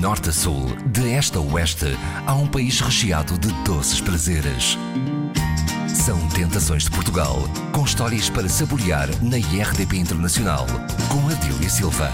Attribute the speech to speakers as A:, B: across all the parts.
A: norte a sul, de este a oeste, há um país recheado de doces prazeres. São Tentações de Portugal, com histórias para saborear na IRDP Internacional, com Adília Silva.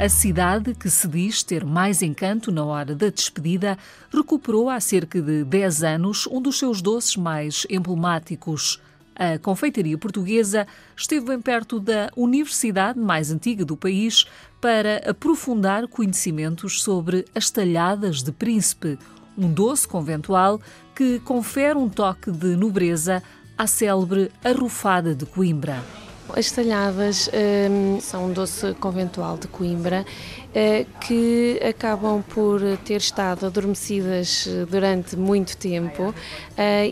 B: A cidade, que se diz ter mais encanto na hora da despedida, recuperou há cerca de 10 anos um dos seus doces mais emblemáticos. A confeitaria portuguesa esteve bem perto da universidade mais antiga do país para aprofundar conhecimentos sobre as talhadas de príncipe, um doce conventual que confere um toque de nobreza à célebre arrufada de Coimbra.
C: As talhadas um, são um doce conventual de Coimbra uh, que acabam por ter estado adormecidas eh, durante muito tempo uh,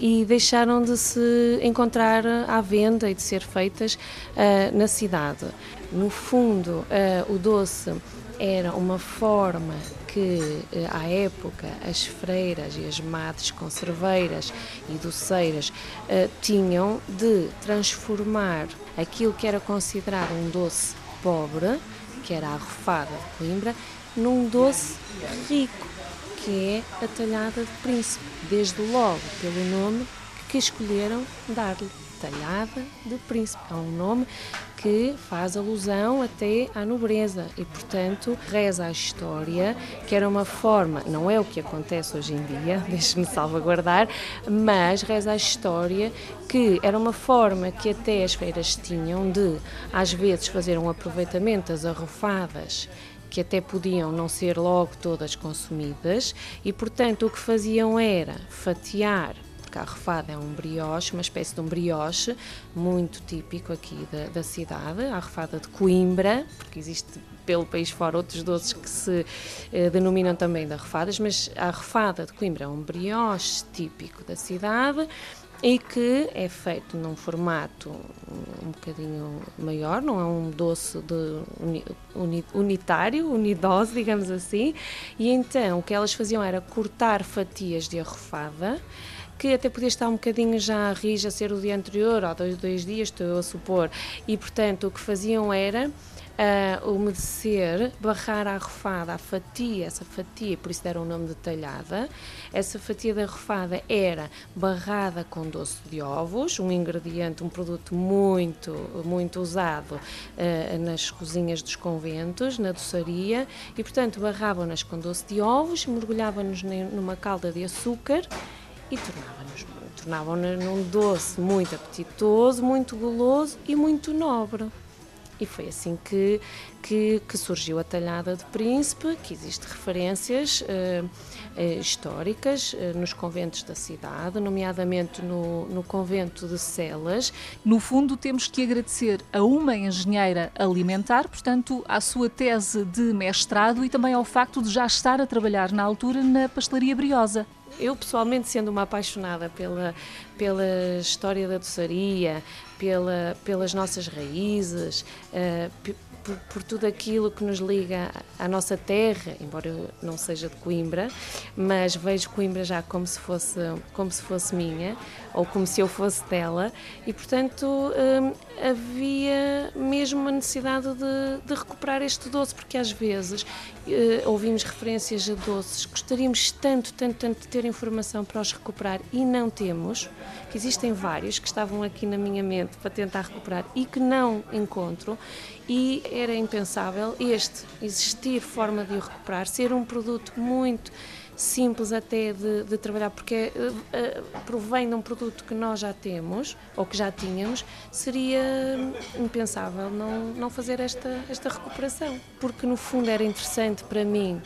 C: e deixaram de se encontrar à venda e de ser feitas na cidade. No fundo, o doce era uma forma que, eh, à época, as freiras e as madres conserveiras e doceiras uh, tinham de transformar aquilo que era considerado um doce pobre, que era a arrofada de Coimbra, num doce rico, que é a talhada de príncipe, desde logo pelo nome que escolheram dar-lhe talhada de príncipe. É um nome que faz alusão até à nobreza e, portanto, reza a história que era uma forma, não é o que acontece hoje em dia, deixe-me salvaguardar, mas reza a história que era uma forma que até as feiras tinham de, às vezes, fazer um aproveitamento das arrofadas que até podiam não ser logo todas consumidas e, portanto, o que faziam era fatiar a arrefada é um brioche, uma espécie de um brioche muito típico aqui da, da cidade, a arrefada de Coimbra, porque existe pelo país fora outros doces que se eh, denominam também de arrefadas, mas a arrefada de Coimbra é um brioche típico da cidade e que é feito num formato um bocadinho maior, não é um doce de uni, unitário, unidose, digamos assim, e então o que elas faziam era cortar fatias de arrefada que até podia estar um bocadinho já a rija ser o dia anterior, ou dois, dois dias, estou a supor, e portanto o que faziam era uh, umedecer, barrar a arrofada, a fatia, essa fatia, por isso deram o nome de talhada. Essa fatia da arrofada era barrada com doce de ovos, um ingrediente, um produto muito, muito usado uh, nas cozinhas dos conventos, na doçaria, e portanto barravam-nas com doce de ovos, mergulhavam-nos numa calda de açúcar e tornavam-nos tornavam num doce muito apetitoso, muito goloso e muito nobre. E foi assim que, que, que, surgiu a talhada de príncipe, que existe referências uh, uh, históricas uh, nos conventos da cidade, nomeadamente no, no convento de Celas.
B: No fundo, temos que agradecer a uma engenheira alimentar, portanto, à sua tese de mestrado e também ao facto de já estar a trabalhar na altura na pastelaria briosa.
C: Eu, pessoalmente, sendo uma apaixonada pela, pela história da doçaria, pela, pelas nossas raízes, uh, por, por, tudo aquilo que nos liga à nossa terra, embora eu não seja de Coimbra, mas vejo Coimbra já como se fosse, como se fosse minha, ou como se eu fosse dela, e portanto hum, havia mesmo uma necessidade de, de, recuperar este doce, porque às vezes uh, ouvimos referências a doces, gostaríamos tanto, tanto, tanto de ter informação para os recuperar e não temos, que existem vários que estavam aqui na minha mente para tentar recuperar e que não encontro, e era impensável este existir forma de o recuperar, ser um produto muito simples até de, de trabalhar, porque uh, uh, provém de um produto que nós já temos ou que já tínhamos, seria impensável não, não fazer esta, esta recuperação, porque no fundo era interessante para mim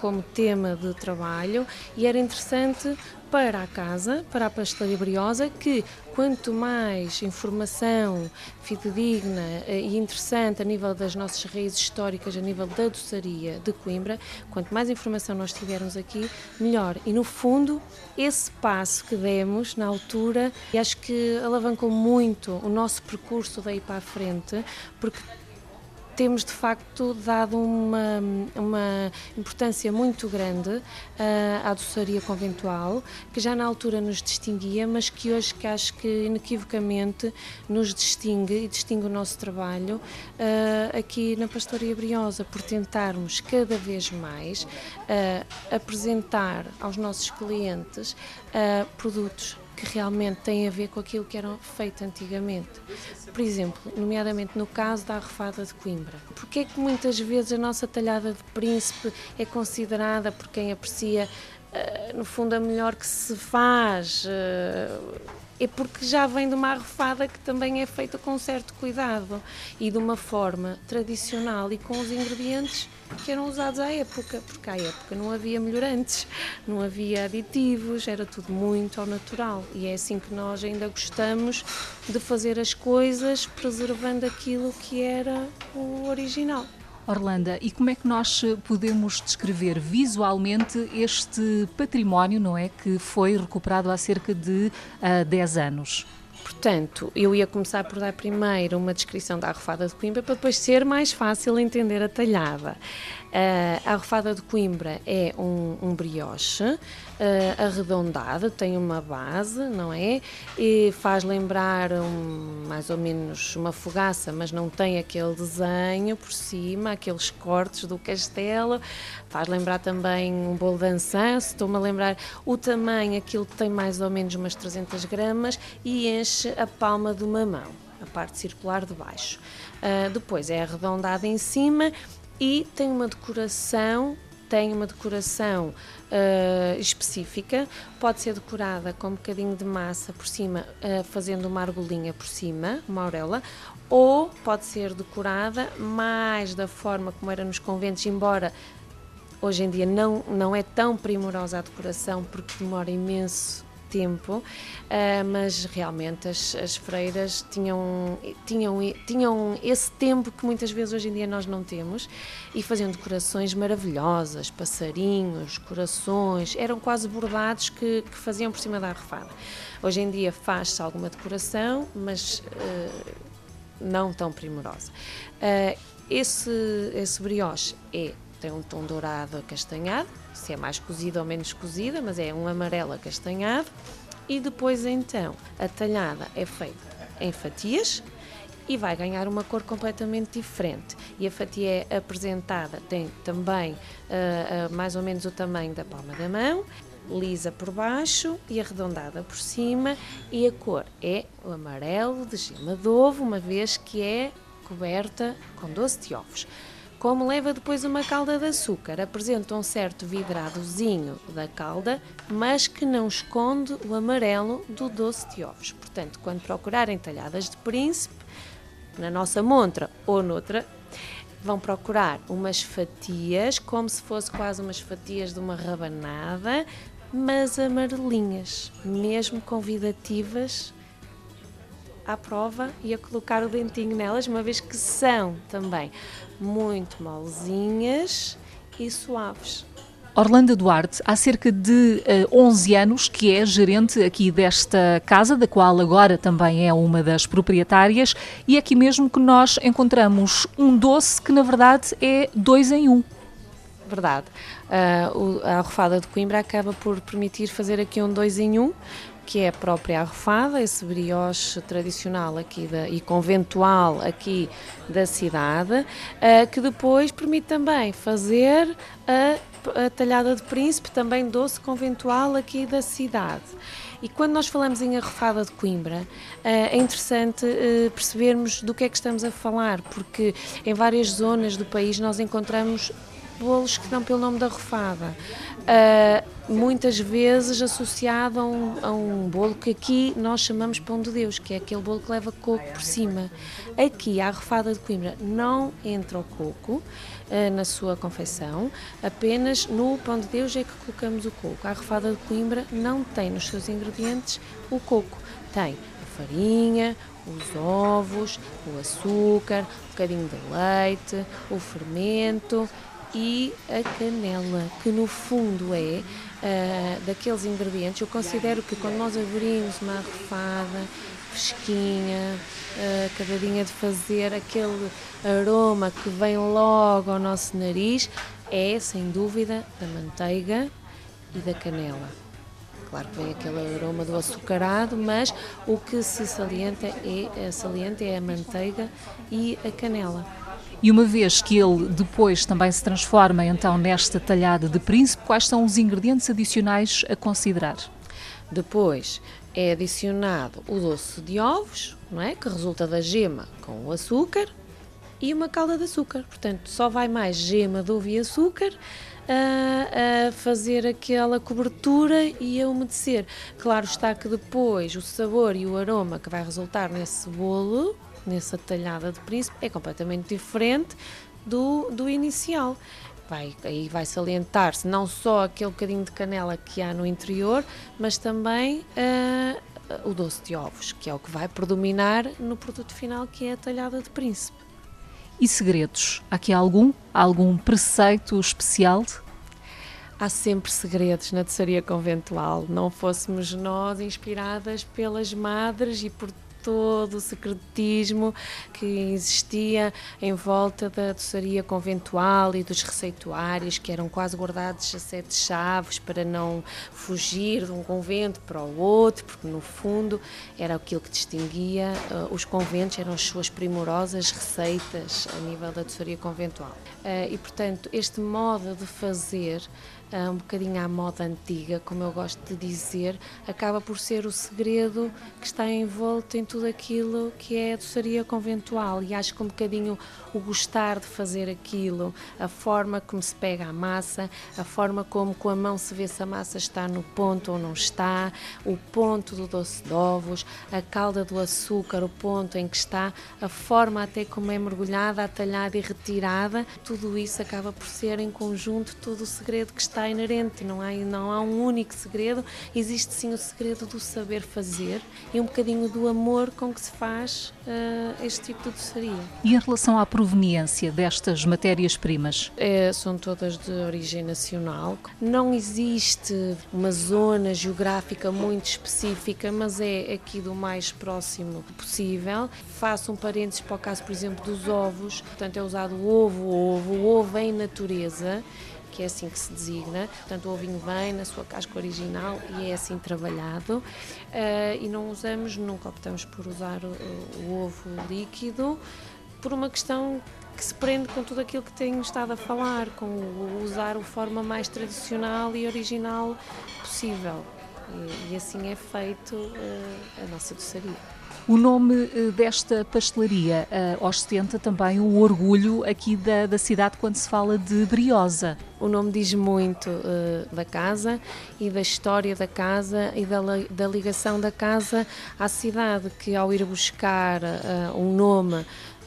C: como tema de trabalho e era interessante para a casa, para a pastelaria briosa, que quanto mais informação fidedigna eh, e interessante a nível das nossas raízes históricas, a nível da doçaria de Coimbra, quanto mais informação nós tivermos aqui, melhor. E no fundo, esse passo que demos na altura, acho que alavancou muito o nosso percurso daí para a frente, porque temos de facto dado uma, uma importância muito grande uh, à doçaria conventual, que já na altura nos distinguia, mas que hoje que acho que inequivocamente nos distingue e distingue o nosso trabalho uh, aqui na Pastoria Briosa, por tentarmos cada vez mais uh, apresentar aos nossos clientes produtos que realmente têm a ver com aquilo que era feito antigamente. Por exemplo, nomeadamente no caso da arrefada de Coimbra. Porquê é que muitas vezes a nossa talhada de príncipe é considerada por quem aprecia, uh, no fundo, a melhor que se faz? É porque já vem de uma arrefada que também é feita com certo cuidado e de uma forma tradicional e com os ingredientes que eram usados à época, porque à época não havia melhorantes, não havia aditivos, era tudo muito ao natural e é assim que nós ainda gostamos de fazer as coisas preservando aquilo que era o original.
B: Orlando, e como é que nós podemos descrever visualmente este património, não é, que foi recuperado há cerca de uh, ah, 10 anos?
C: Portanto, eu ia começar por dar primeiro uma descrição da arrofada de Coimbra para depois ser mais fácil entender a talhada. Uh, a arrofada de Coimbra é um, um brioche uh, arredondado, tem uma base, não é? E faz lembrar um, mais ou menos uma fogaça, mas não tem aquele desenho por cima, aqueles cortes do castelo. Faz lembrar também um bolo de ançã, estou-me a lembrar o tamanho, aquilo tem mais ou menos umas 300 gramas e enche a palma de uma mão, a parte circular de baixo. Uh, depois é arredondada em cima e tem uma decoração tem uma decoração uh, específica, pode ser decorada com um bocadinho de massa por cima, uh, fazendo uma argolinha por cima, uma auréola, ou pode ser decorada mais da forma como era nos conventos, embora hoje em dia não, não é tão primorosa a decoração porque demora imenso tempo, uh, mas realmente as, as, freiras tinham, tinham, tinham esse tempo que muitas vezes hoje em dia nós não temos e faziam decorações maravilhosas, passarinhos, corações, eram quase bordados que, que faziam por cima da arrefada. Hoje em dia faz-se alguma decoração, mas uh, não tão primorosa. Uh, esse, esse brioche é tem um tom dourado acastanhado, se é mais cozida ou menos cozida, mas é um amarelo acastanhado. E depois então a talhada é feita em fatias e vai ganhar uma cor completamente diferente. E a fatia é apresentada, tem também uh, uh, mais ou menos o tamanho da palma da mão, lisa por baixo e arredondada por cima, e a cor é o amarelo de gema de ovo, uma vez que é coberta com doce de ovos. Como leva depois uma calda de açúcar, apresenta um certo vidradozinho da calda, mas que não esconde o amarelo do doce de ovos. Portanto, quando procurarem talhadas de príncipe, na nossa montra ou noutra, vão procurar umas fatias, como se fosse quase umas fatias de uma rabanada, mas amarelinhas, mesmo convidativas à prova e a colocar o dentinho nelas, uma vez que são também muito molezinhas e suaves.
B: Orlando Duarte, há cerca de uh, eh, 11 anos que é gerente aqui desta casa, da qual agora também é uma das proprietárias, e é aqui mesmo que nós encontramos um doce que na verdade é dois em um.
C: Verdade. Uh, a arrofada de Coimbra acaba por permitir fazer aqui um dois em um, que é própria arrofada, esse brioche tradicional aqui da, e conventual aqui da cidade, uh, que depois permite também fazer a, a talhada de príncipe, também doce conventual aqui da cidade. E quando nós falamos em arrofada de Coimbra, eh, é interessante eh, percebermos do que é que estamos a falar, porque em várias zonas do país nós encontramos bolos que dão pelo nome da arrofada muitas vezes associado a um, a um, bolo que aqui nós chamamos pão de Deus, que é aquele bolo que leva coco por cima. Aqui, a arrofada de Coimbra, não entra o coco uh, na sua confecção, apenas no pão de Deus é que colocamos o coco. A arrofada de Coimbra não tem nos seus ingredientes o coco, tem a farinha, os ovos, o açúcar, um bocadinho de leite, o fermento e a canela, que no fundo é uh, daqueles ingredientes. Eu considero que quando nós abrimos uma arrofada, fresquinha, uh, de fazer, aquele aroma que vem logo ao nosso nariz, é sem dúvida da manteiga e da canela. Claro que vem aquele aroma do açucarado, mas o que se salienta é, salienta é a manteiga e a canela.
B: E uma vez que ele depois também se transforma então nesta talhada de príncipe, quais são os ingredientes adicionais a considerar?
C: Depois é adicionado o doce de ovos, não é? que resulta da gema com o açúcar e uma calda de açúcar. Portanto, só vai mais gema de ovo e açúcar a, a, fazer aquela cobertura e a umedecer. Claro está que depois o sabor e o aroma que vai resultar nesse bolo, nessa talhada de príncipe, é completamente diferente do, do inicial. Vai, aí vai salientar-se não só aquele bocadinho de canela que há no interior, mas também uh, o doce de ovos, que é o que vai predominar no produto final, que é a talhada de príncipe.
B: E segredos? Há aqui algum? Há algum preceito especial?
C: Há sempre segredos na doçaria conventual. Não fôssemos nós inspiradas pelas madres e por todo o secretismo que existia em volta da doçaria conventual e dos receituários que eram quase guardados a sete chaves para não fugir de um convento para o outro, porque no fundo era aquilo que distinguia uh, os conventos, eram as suas primorosas receitas a nível da doçaria conventual. Uh, e portanto, este modo de fazer um bocadinho à moda antiga, como eu gosto de dizer, acaba por ser o segredo que está envolto em tudo aquilo que é a doçaria conventual. E acho que um bocadinho o gostar de fazer aquilo, a forma como se pega a massa, a forma como com a mão se vê se a massa está no ponto ou não está, o ponto do doce de ovos, a calda do açúcar, o ponto em que está, a forma até como é mergulhada, atalhada e retirada, tudo isso acaba por ser em conjunto todo o segredo que está está inerente, não há, não há um único segredo, existe sim o segredo do saber fazer e um bocadinho do amor com que se faz uh, este tipo de doçaria.
B: E em relação à proveniência destas matérias-primas?
C: É, são todas de origem nacional. Não existe uma zona geográfica muito específica, mas é aqui do mais próximo possível. Faço um parênteses para o caso, por exemplo, dos ovos. Portanto, é usado o ovo, o ovo, o ovo em natureza que é assim que se designa. Portanto, o ovinho vem na sua casca original e é assim trabalhado. Uh, e não usamos, nunca optamos por usar o, o ovo líquido, por uma questão que se prende com tudo aquilo que tenho estado a falar, com usar a forma mais tradicional e original possível. E, e assim é feito uh, a nossa doçaria.
B: O nome eh, desta pastelaria uh, ostenta também o orgulho aqui da, da cidade quando se fala de Briosa.
C: O nome diz muito uh, da casa e da história da casa e da, da, ligação da casa à cidade, que ao ir buscar uh, um nome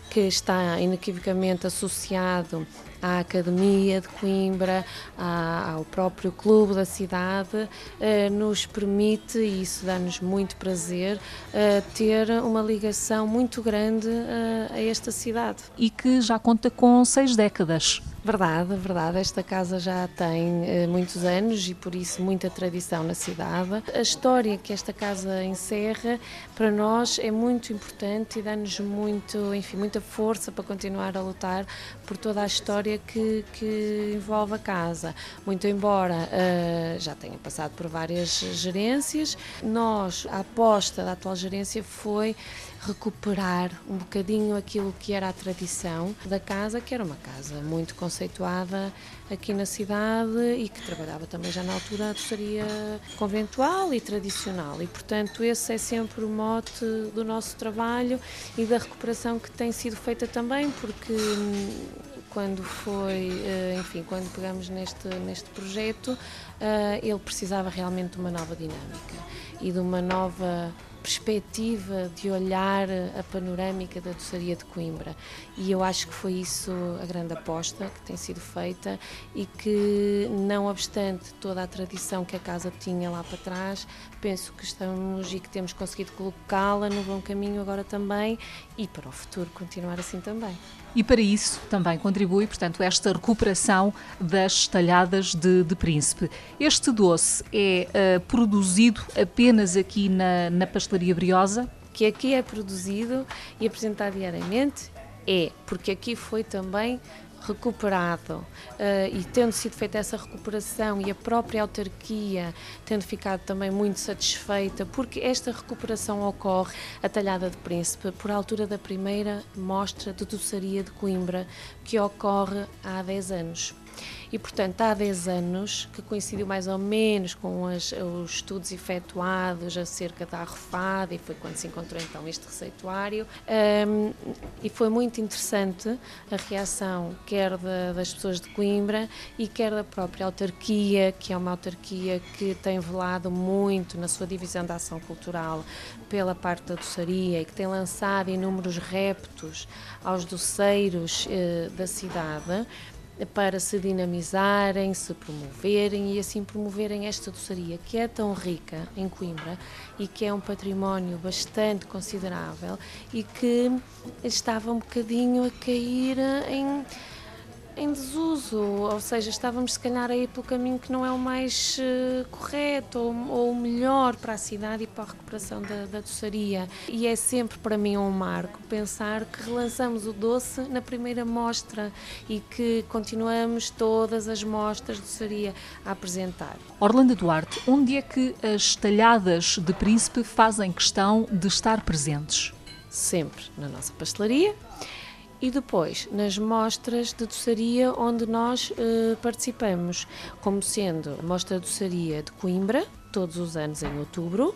C: que está inequivocamente associado à Academia de Coimbra, ao próprio clube da cidade, eh, nos permite, e isso dá-nos muito prazer, eh, ter uma ligação muito grande eh, a esta cidade.
B: E que já conta com seis décadas.
C: Verdade, verdade. Esta casa já tem eh, muitos anos e por isso muita tradição na cidade. A história que esta casa encerra para nós é muito importante e dá-nos muito, enfim, muita força para continuar a lutar por toda a história que, que envolve a casa. Muito embora uh, já tenha passado por várias gerências, nós a aposta da atual gerência foi recuperar um bocadinho aquilo que era a tradição da casa, que era uma casa muito conceituada aqui na cidade e que trabalhava também já na altura a doçaria conventual e tradicional. E, portanto, esse é sempre o mote do nosso trabalho e da recuperação que tem sido feita também, porque hum, quando foi, eh, enfim, quando pegamos neste, neste projeto, eh, ele precisava realmente de uma nova dinâmica e de uma nova perspectiva de olhar a panorâmica da doçaria de Coimbra. E eu acho que foi isso a grande aposta que tem sido feita e que, não obstante toda a tradição que a casa tinha lá para trás, penso que estamos e que temos conseguido colocá-la no bom caminho agora também e para o futuro continuar assim também.
B: E para isso também contribui, portanto, esta recuperação das talhadas de, de príncipe. Este doce é uh, produzido apenas aqui na, na pastelaria Briosa?
C: Que aqui é produzido e apresentado diariamente? É, porque aqui foi também recuperado uh, e tendo sido feita essa recuperação e a própria autarquia tendo ficado também muito satisfeita, porque esta recuperação ocorre a Talhada de Príncipe por altura da primeira mostra de doçaria de Coimbra que ocorre há 10 anos. E, portanto, há 10 anos, que coincidiu mais ou menos com as, os estudos efetuados acerca da arrofada, e foi quando se encontrou então este receituário, um, e foi muito interessante a reação, quer da, das pessoas de Coimbra e quer da própria autarquia, que é uma autarquia que tem velado muito na sua divisão da ação cultural pela parte da doçaria e que tem lançado inúmeros reptos aos doceiros eh, da cidade para se dinamizarem, se promoverem e assim promoverem esta doçaria que é tão rica em Coimbra e que é um património bastante considerável e que estava um bocadinho a cair em em desuso, ou seja, estávamos se calhar a ir pelo caminho que não é o mais uh, correto ou, ou, o melhor para a cidade e para a recuperação da, da doçaria. E é sempre para mim um marco pensar que relançamos o doce na primeira mostra e que continuamos todas as mostras de doçaria a apresentar.
B: Orlando Duarte, onde é que as talhadas de príncipe fazem questão de estar presentes?
C: Sempre na nossa pastelaria e depois nas mostras de doçaria onde nós eh, participamos, como sendo a Mostra de Doçaria de Coimbra, todos os anos em outubro,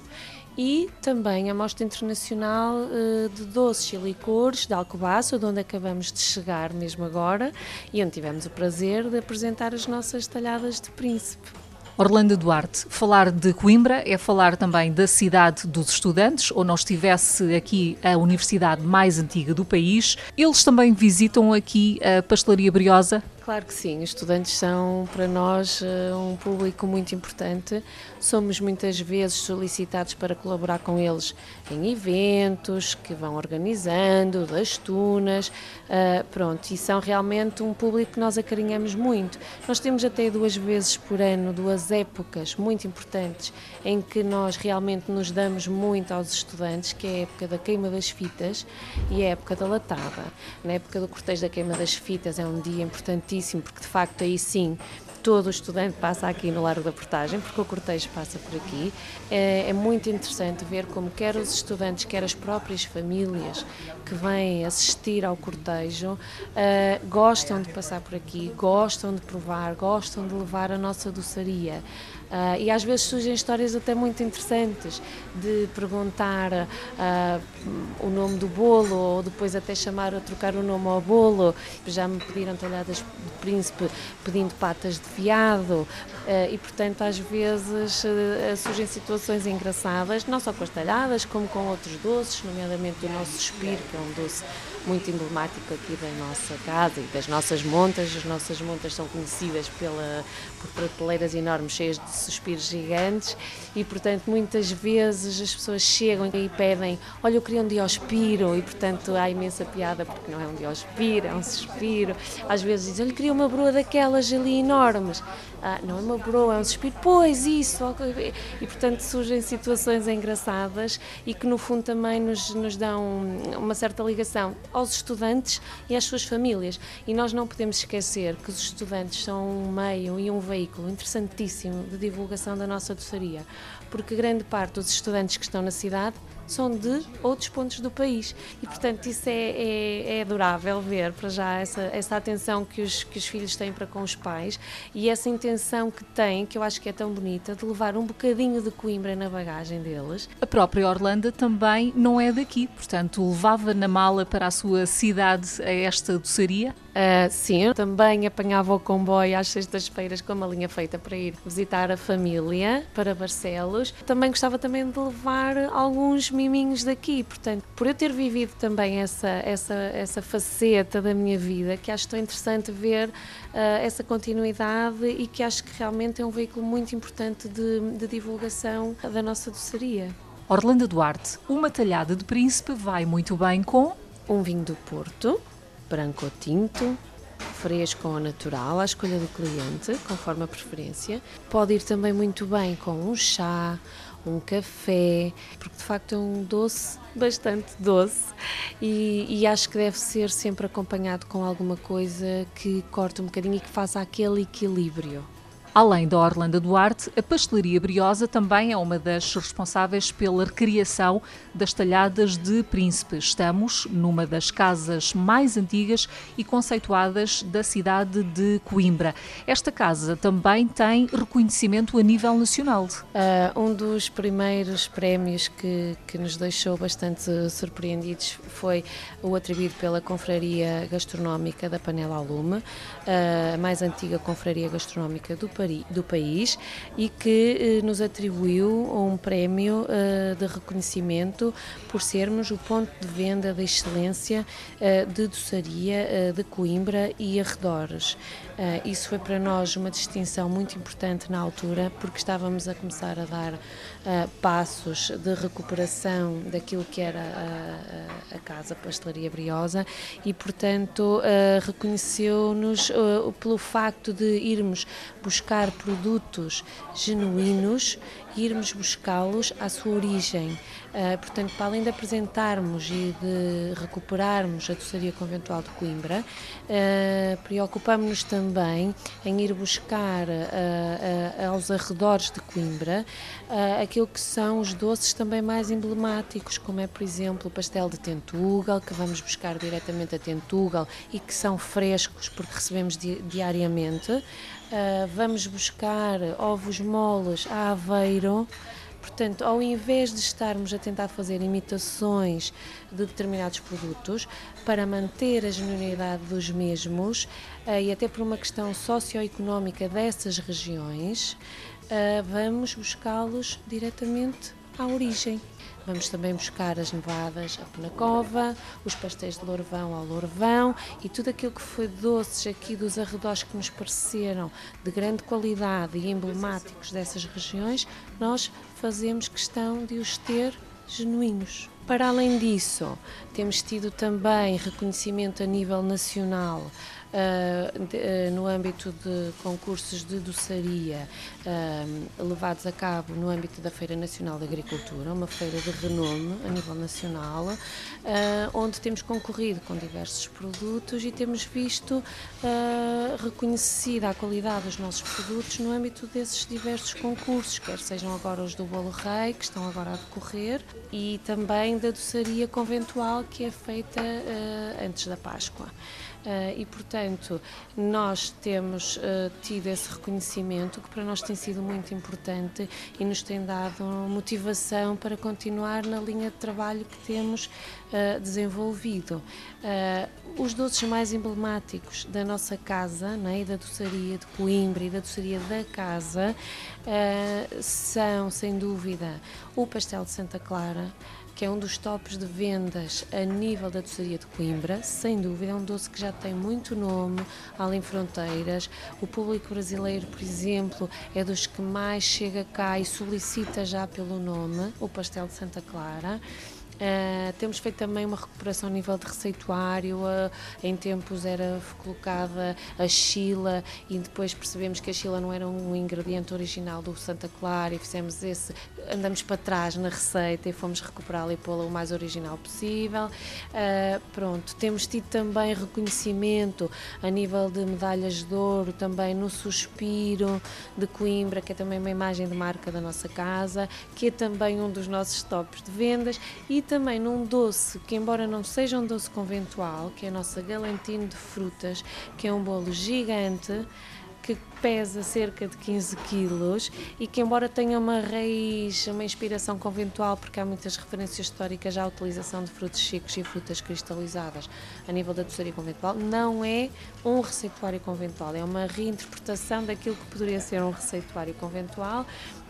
C: e também a Mostra Internacional eh, de Doces e Licores de Alcobaça, de onde acabamos de chegar mesmo agora, e onde tivemos o prazer de apresentar as nossas talhadas de príncipe.
B: Orlando Duarte, falar de Coimbra é falar também da cidade dos estudantes, ou não estivesse aqui a universidade mais antiga do país. Eles também visitam aqui a Pastelaria Briosa?
C: Claro que sim, estudantes são para nós eh, um público muito importante. Somos muitas vezes solicitados para colaborar com eles em eventos que vão organizando, das tunas, uh, pronto, e são realmente um público que nós acarinhamos muito. Nós temos até duas vezes por ano, duas épocas muito importantes em que nós realmente nos damos muito aos estudantes, que é a época da queima das fitas e a época da latada. Na época do cortejo da queima das fitas é um dia importantíssimo importantíssimo, porque de facto aí sim todo o estudante passa aqui no Largo da Portagem, porque o cortejo passa por aqui. É, é, muito interessante ver como quer os estudantes, quer as próprias famílias que vêm assistir ao cortejo uh, gostam de passar por aqui, gostam de provar, gostam de levar a nossa doçaria. Uh, e às vezes surgem histórias até muito interessantes de perguntar uh, o nome do bolo ou depois até chamar a trocar o nome ao bolo. Já me pediram talhadas de príncipe pedindo patas de veado uh, e portanto às vezes surgem situações engraçadas, não só com as talhadas como com outros doces, nomeadamente o nosso espírito, que é um doce muito emblemático aqui da nossa casa e das nossas montas. As nossas montas são conhecidas pela, por prateleiras enormes cheias de suspiros gigantes e, portanto, muitas vezes as pessoas chegam e pedem: Olha, eu queria um diospiro, e, portanto, há imensa piada porque não é um diospiro, é um suspiro. Às vezes dizem: Olha, queria uma broa daquelas ali enormes. Ah, não é uma broa, é um suspiro. Pois, isso. E, portanto, surgem situações engraçadas e que, no fundo, também nos, nos dão uma certa ligação aos estudantes e às suas famílias. E nós não podemos esquecer que os estudantes são um meio e um veículo interessantíssimo de divulgação da nossa doçaria, porque grande parte dos estudantes que estão na cidade são de outros pontos do país. E, portanto, isso é, é, é, adorável ver, para já, essa, essa atenção que os, que os filhos têm para com os pais e essa intenção que têm, que eu acho que é tão bonita, de levar um bocadinho de Coimbra na bagagem deles.
B: A própria Orlando também não é daqui, portanto, levava na mala para a sua cidade a esta doçaria?
C: Uh, sim, também apanhava o comboio às sextas-feiras com uma linha feita para ir visitar a família para Barcelos. Também gostava também de levar alguns miminhos daqui, portanto, por eu ter vivido também essa, essa, essa faceta da minha vida, que acho tão interessante ver uh, essa continuidade e que acho que realmente é um veículo muito importante de, de divulgação da nossa doçaria.
B: Orlando Duarte, uma talhada de príncipe vai muito bem com
C: um vinho do Porto, branco ou tinto, fresco ou natural, à escolha do cliente, conforme a preferência. Pode ir também muito bem com um chá, um café, porque de facto é um doce bastante doce e, e, acho que deve ser sempre acompanhado com alguma coisa que corte um bocadinho e que faça aquele equilíbrio.
B: Além da Orlando Duarte, a Pastelaria Briosa também é uma das responsáveis pela recriação das talhadas de Príncipe. Estamos numa das casas mais antigas e conceituadas da cidade de Coimbra. Esta casa também tem reconhecimento a nível nacional.
C: Uh, um dos primeiros prémios que, que nos deixou bastante surpreendidos foi o atribuído pela Confraria Gastronómica da Panela ao Lume, ah, a mais antiga confraria gastronómica do país do país e que eh, nos atribuiu um prémio eh, de reconhecimento por sermos o ponto de venda de excelência eh, de doçaria de Coimbra e arredores. Isso foi para nós uma distinção muito importante na altura, porque estávamos a começar a dar passos de recuperação daquilo que era a Casa Pastelaria Briosa e, portanto, reconheceu-nos pelo facto de irmos buscar produtos genuínos irmos buscá-los à sua origem. Uh, portanto, para além de apresentarmos e de recuperarmos a doçaria conventual de Coimbra, uh, preocupamos-nos também em ir buscar uh, aos arredores de Coimbra aquilo que são os doces também mais emblemáticos, como é, por exemplo, o pastel de Tentugal, que vamos buscar diretamente a Tentugal e que são frescos porque recebemos di diariamente. Vamos buscar ovos moles a Aveiro. Portanto, ao invés de estarmos a tentar fazer imitações de determinados produtos, para manter a genuinidade dos mesmos uh, e até por uma questão socioeconómica dessas regiões, uh, vamos buscá-los diretamente à origem. Vamos também buscar as nevadas a Penacova, os pastéis de Lourvão ao Lourvão e tudo aquilo que foi doces aqui dos arredores que nos pareceram de grande qualidade e emblemáticos dessas regiões, nós fazemos questão de os ter genuínos. Para além disso, temos tido também reconhecimento a nível nacional uh, no âmbito de concursos de doçaria uh, levados a cabo no âmbito da Feira Nacional de Agricultura, uma feira de renome a nível nacional, onde temos concorrido com diversos produtos e temos visto reconhecida a qualidade dos nossos produtos no âmbito desses diversos concursos, quer sejam agora os do Bolo Rei, que estão agora a decorrer, e também da doçaria conventual que é feita antes da Páscoa. Uh, e, portanto, nós temos uh, tido esse reconhecimento que para nós tem sido muito importante e nos tem dado motivação para continuar na linha de trabalho que temos uh, desenvolvido. os doces mais emblemáticos da nossa casa, né, e da doçaria de Coimbra e da doçaria da casa, são, sem dúvida, o pastel de Santa Clara, que é um dos tops de vendas a nível da doçaria de Coimbra, sem dúvida, é um doce que já tem muito nome além fronteiras. O público brasileiro, por exemplo, é dos que mais chega cá e solicita já pelo nome o pastel de Santa Clara. Uh, temos feito também uma recuperação a nível de receituário. Uh, em tempos era colocada a chila e depois percebemos que a chila não era um ingrediente original do Santa Clara e fizemos esse. Andamos para trás na receita e fomos recuperá-la e pô-la o mais original possível. Uh, pronto, temos tido também reconhecimento a nível de medalhas de ouro, também no Suspiro de Coimbra, que é também uma imagem de marca da nossa casa, que é também um dos nossos tops de vendas. E também num doce que, embora não seja um doce conventual, que é a nossa galantine de frutas, que é um bolo gigante, que pesa cerca de 15 quilos e que, embora tenha uma raiz, uma inspiração conventual, porque há muitas referências históricas à utilização de frutos secos e frutas cristalizadas a nível da doçaria conventual, não é um receituário conventual, é uma reinterpretação daquilo que poderia ser um receituário conventual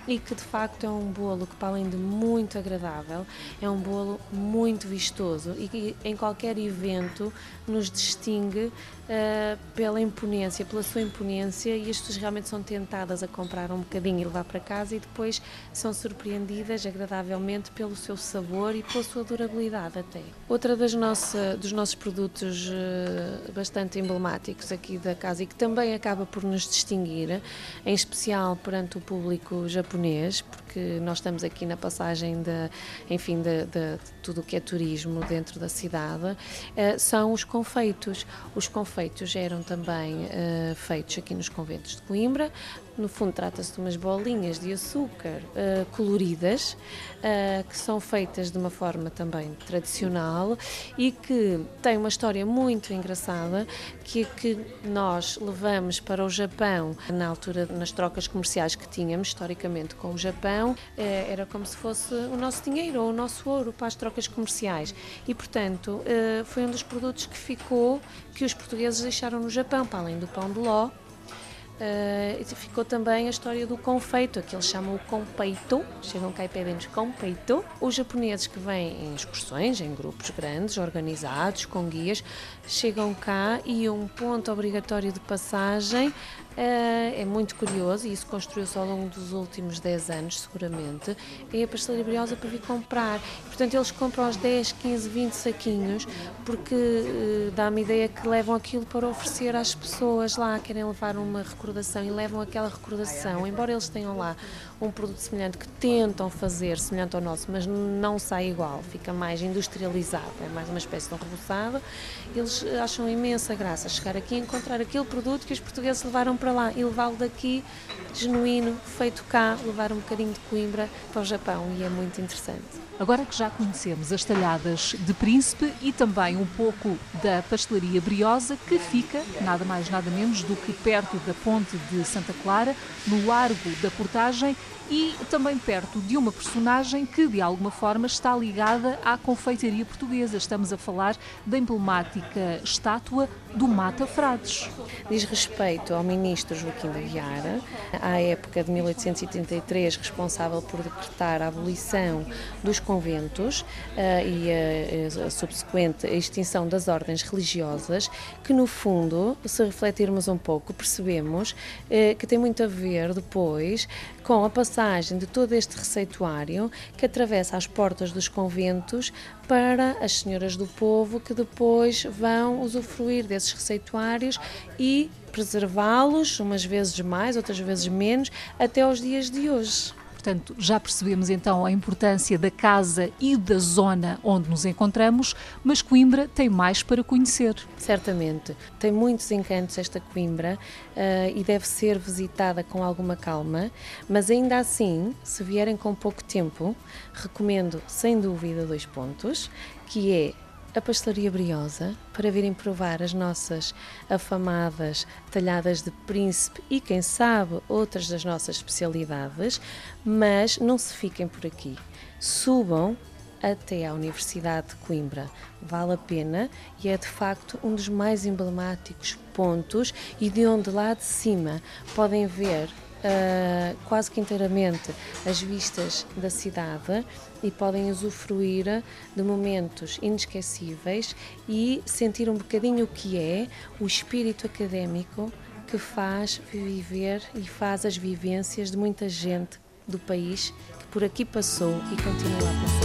C: e que de facto é um bolo que, para além de muito agradável, é um bolo muito vistoso e que em qualquer evento nos distingue uh, pela imponência, pela sua imponência e as pessoas realmente são tentadas a comprar um bocadinho e levar para casa e depois são surpreendidas agradavelmente pelo seu sabor e pela sua durabilidade até. Outra das nossa, dos nossos produtos uh, bastante emblemáticos aqui da casa e que também acaba por nos distinguir, em especial perante o público japonês, japonês, porque nós estamos aqui na passagem de, enfim, de, de tudo o que é turismo dentro da cidade, eh, são os confeitos. Os confeitos eram também eh, feitos aqui nos conventos de Coimbra, no fundo, trata-se de umas bolinhas de açúcar uh, coloridas, uh, que são feitas de uma forma também tradicional e que tem uma história muito engraçada, que é que nós levamos para o Japão, na altura, nas trocas comerciais que tínhamos, historicamente, com o Japão, uh, era como se fosse o nosso dinheiro ou o nosso ouro para as trocas comerciais. E, portanto, foi um dos produtos que ficou, que os portugueses deixaram no Japão, para além do pão de ló, Uh, ficou também a história do confeito, que eles chamam o compeito, chegam cá e pedem-nos compeito. Os japoneses que vêm em excursões, em grupos grandes, organizados, com guias, chegam cá e um ponto obrigatório de passagem é muito curioso e isso construiu-se ao longo dos últimos 10 anos, seguramente, é a pastelaria briosa para vir comprar. Portanto, eles compram aos 10, 15, 20 saquinhos porque uh, dá-me ideia que levam aquilo para oferecer às pessoas lá, querem levar uma recordação e levam aquela recordação, embora eles tenham lá um produto semelhante que tentam fazer semelhante ao nosso, mas não sai igual, fica mais industrializado, é mais uma espécie de rebuçado. Eles acham imensa graça chegar aqui e encontrar aquele produto que os portugueses levaram para lá e levá-lo daqui genuíno, feito cá, levar um bocadinho de Coimbra para o Japão e é muito interessante.
B: Agora que já conhecemos as talhadas de Príncipe e também um pouco da pastelaria Briosa, que fica nada mais nada menos do que perto da Ponte de Santa Clara, no Largo da Portagem e também perto de uma personagem que de alguma forma está ligada à confeitaria portuguesa. Estamos a falar da emblemática estátua do Mata Frades.
C: Diz respeito ao ministro Joaquim da Viara, à época de 1883 responsável por decretar a abolição dos conventos uh, e a, a, subsequente extinção das ordens religiosas, que no fundo, se refletirmos um pouco, percebemos uh, que tem muito a ver depois com a passagem de todo este receituário que atravessa as portas dos conventos para as senhoras do povo que depois vão usufruir desses receituários e preservá-los, umas vezes mais, outras vezes menos, até aos dias de hoje.
B: Portanto, já percebemos então a importância da casa e da zona onde nos encontramos, mas Coimbra tem mais para conhecer.
C: Certamente. Tem muitos encantos esta Coimbra uh, e deve ser visitada com alguma calma, mas ainda assim, se vierem com pouco tempo, recomendo sem dúvida dois pontos, que é a Pastelaria Briosa para virem provar as nossas afamadas talhadas de príncipe e, quem sabe, outras das nossas especialidades, mas não se fiquem por aqui. Subam até à Universidade de Coimbra. Vale a pena e é de facto um dos mais emblemáticos pontos e de onde lá de cima podem ver uh, quase que inteiramente as vistas da cidade e podem usufruir de momentos inesquecíveis e sentir um bocadinho o que é o espírito académico que faz viver e faz as vivências de muita gente do país que por aqui passou e continua a